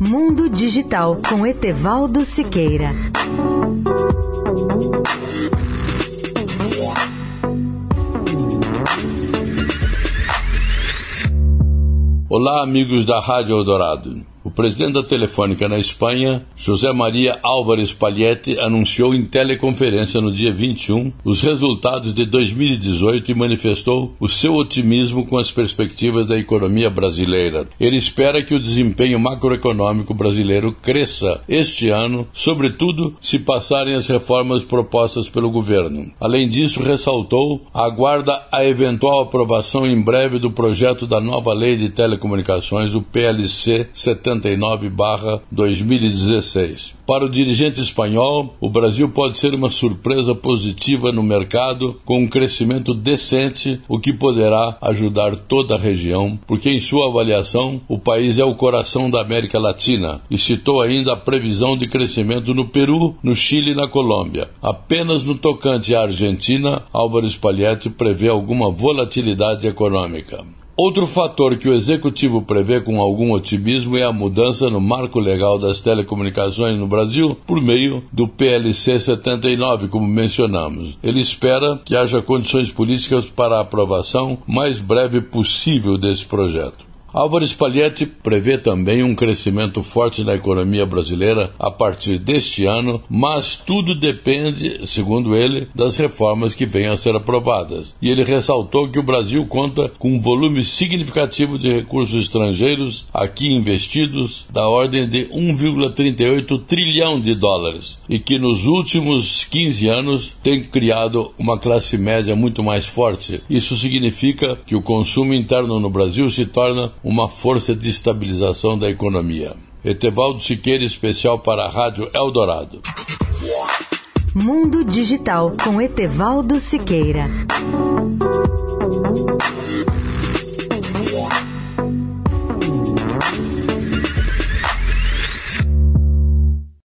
Mundo Digital com Etevaldo Siqueira. Olá, amigos da Rádio Eldorado. O presidente da Telefônica na Espanha, José Maria Álvares Palhete, anunciou em teleconferência no dia 21 os resultados de 2018 e manifestou o seu otimismo com as perspectivas da economia brasileira. Ele espera que o desempenho macroeconômico brasileiro cresça este ano, sobretudo se passarem as reformas propostas pelo governo. Além disso, ressaltou, aguarda a eventual aprovação em breve do projeto da nova lei de telecomunicações, o PLC 70 69/2016. Para o dirigente espanhol, o Brasil pode ser uma surpresa positiva no mercado com um crescimento decente, o que poderá ajudar toda a região, porque em sua avaliação, o país é o coração da América Latina e citou ainda a previsão de crescimento no Peru, no Chile e na Colômbia. Apenas no tocante à Argentina, Álvares Palhetti prevê alguma volatilidade econômica. Outro fator que o executivo prevê com algum otimismo é a mudança no marco legal das telecomunicações no Brasil por meio do PLC 79, como mencionamos. Ele espera que haja condições políticas para a aprovação mais breve possível desse projeto. Álvares Palhetti prevê também um crescimento forte na economia brasileira a partir deste ano, mas tudo depende, segundo ele, das reformas que venham a ser aprovadas. E ele ressaltou que o Brasil conta com um volume significativo de recursos estrangeiros aqui investidos da ordem de 1,38 trilhão de dólares e que nos últimos 15 anos tem criado uma classe média muito mais forte. Isso significa que o consumo interno no Brasil se torna uma força de estabilização da economia. Etevaldo Siqueira, especial para a Rádio Eldorado. Mundo Digital com Etevaldo Siqueira.